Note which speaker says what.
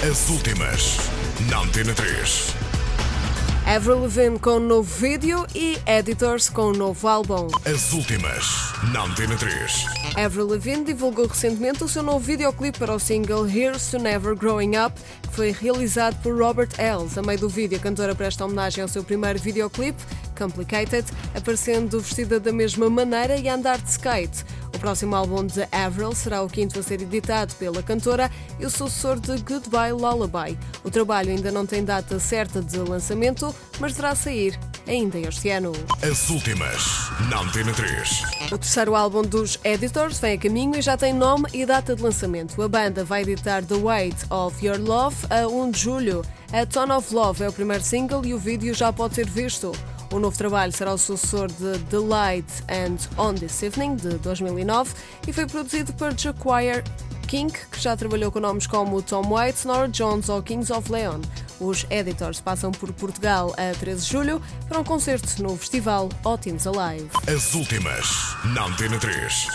Speaker 1: As últimas na Antena 3.
Speaker 2: Avril Lavigne com um novo vídeo e Editors com um novo álbum.
Speaker 1: As últimas na Antena 3.
Speaker 2: Avril Lavigne divulgou recentemente o seu novo videoclipe para o single Here's to Never Growing Up, que foi realizado por Robert Ells. A meio do vídeo, a cantora presta homenagem ao seu primeiro videoclipe, Complicated, aparecendo vestida da mesma maneira e a andar de skate. O próximo álbum de Avril será o quinto a ser editado pela cantora e o sucessor de Goodbye Lullaby. O trabalho ainda não tem data certa de lançamento, mas deverá sair ainda este ano.
Speaker 1: As últimas na Antena 3.
Speaker 2: O terceiro álbum dos Editors vem a caminho e já tem nome e data de lançamento. A banda vai editar The Weight of Your Love a 1 de julho. A Tone of Love é o primeiro single e o vídeo já pode ser visto. O novo trabalho será o sucessor de The Light and On This Evening, de 2009, e foi produzido por Jacquire King, que já trabalhou com nomes como Tom Waits, Nora Jones ou Kings of Leon. Os editors passam por Portugal a 13 de julho para um concerto no festival Ótimos Alive.
Speaker 1: As últimas na Antena 3.